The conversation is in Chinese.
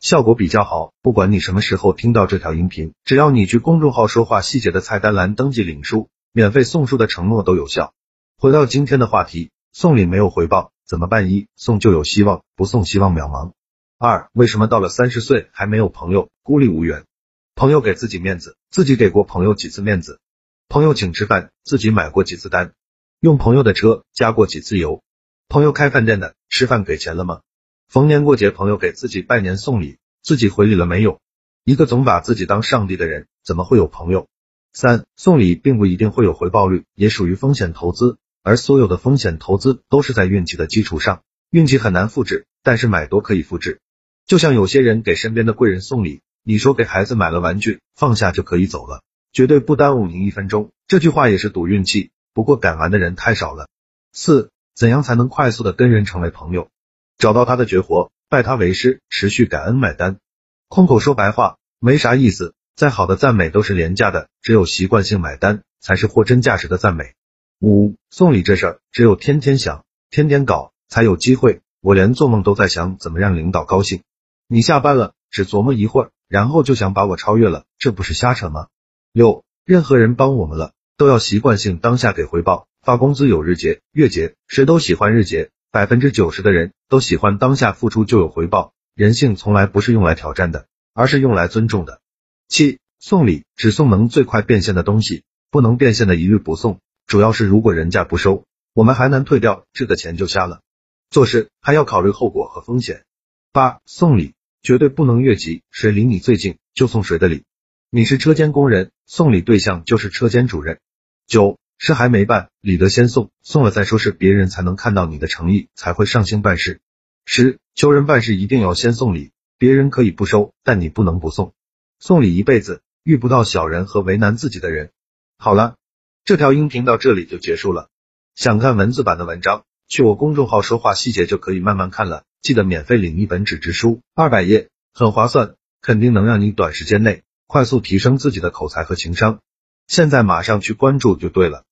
效果比较好。不管你什么时候听到这条音频，只要你去公众号说话细节的菜单栏登记领书，免费送书的承诺都有效。回到今天的话题，送礼没有回报怎么办？一送就有希望，不送希望渺茫。二，为什么到了三十岁还没有朋友，孤立无援？朋友给自己面子，自己给过朋友几次面子？朋友请吃饭，自己买过几次单？用朋友的车加过几次油？朋友开饭店的，吃饭给钱了吗？逢年过节，朋友给自己拜年送礼，自己回礼了没有？一个总把自己当上帝的人，怎么会有朋友？三，送礼并不一定会有回报率，也属于风险投资，而所有的风险投资都是在运气的基础上，运气很难复制，但是买多可以复制。就像有些人给身边的贵人送礼，你说给孩子买了玩具，放下就可以走了，绝对不耽误您一分钟。这句话也是赌运气，不过敢玩的人太少了。四，怎样才能快速的跟人成为朋友？找到他的绝活，拜他为师，持续感恩买单。空口说白话没啥意思，再好的赞美都是廉价的，只有习惯性买单才是货真价实的赞美。五，送礼这事儿，只有天天想，天天搞，才有机会。我连做梦都在想怎么让领导高兴。你下班了，只琢磨一会儿，然后就想把我超越了，这不是瞎扯吗？六，任何人帮我们了，都要习惯性当下给回报。发工资有日结、月结，谁都喜欢日结，百分之九十的人都喜欢当下付出就有回报。人性从来不是用来挑战的，而是用来尊重的。七，送礼只送能最快变现的东西，不能变现的一律不送。主要是如果人家不收，我们还能退掉，这个钱就瞎了。做事还要考虑后果和风险。八，送礼。绝对不能越级，谁离你最近就送谁的礼。你是车间工人，送礼对象就是车间主任。九，事还没办，礼得先送，送了再说，是别人才能看到你的诚意，才会上心办事。十，求人办事一定要先送礼，别人可以不收，但你不能不送。送礼一辈子，遇不到小人和为难自己的人。好了，这条音频到这里就结束了。想看文字版的文章，去我公众号说话细节就可以慢慢看了。记得免费领一本纸质书，二百页，很划算，肯定能让你短时间内快速提升自己的口才和情商。现在马上去关注就对了。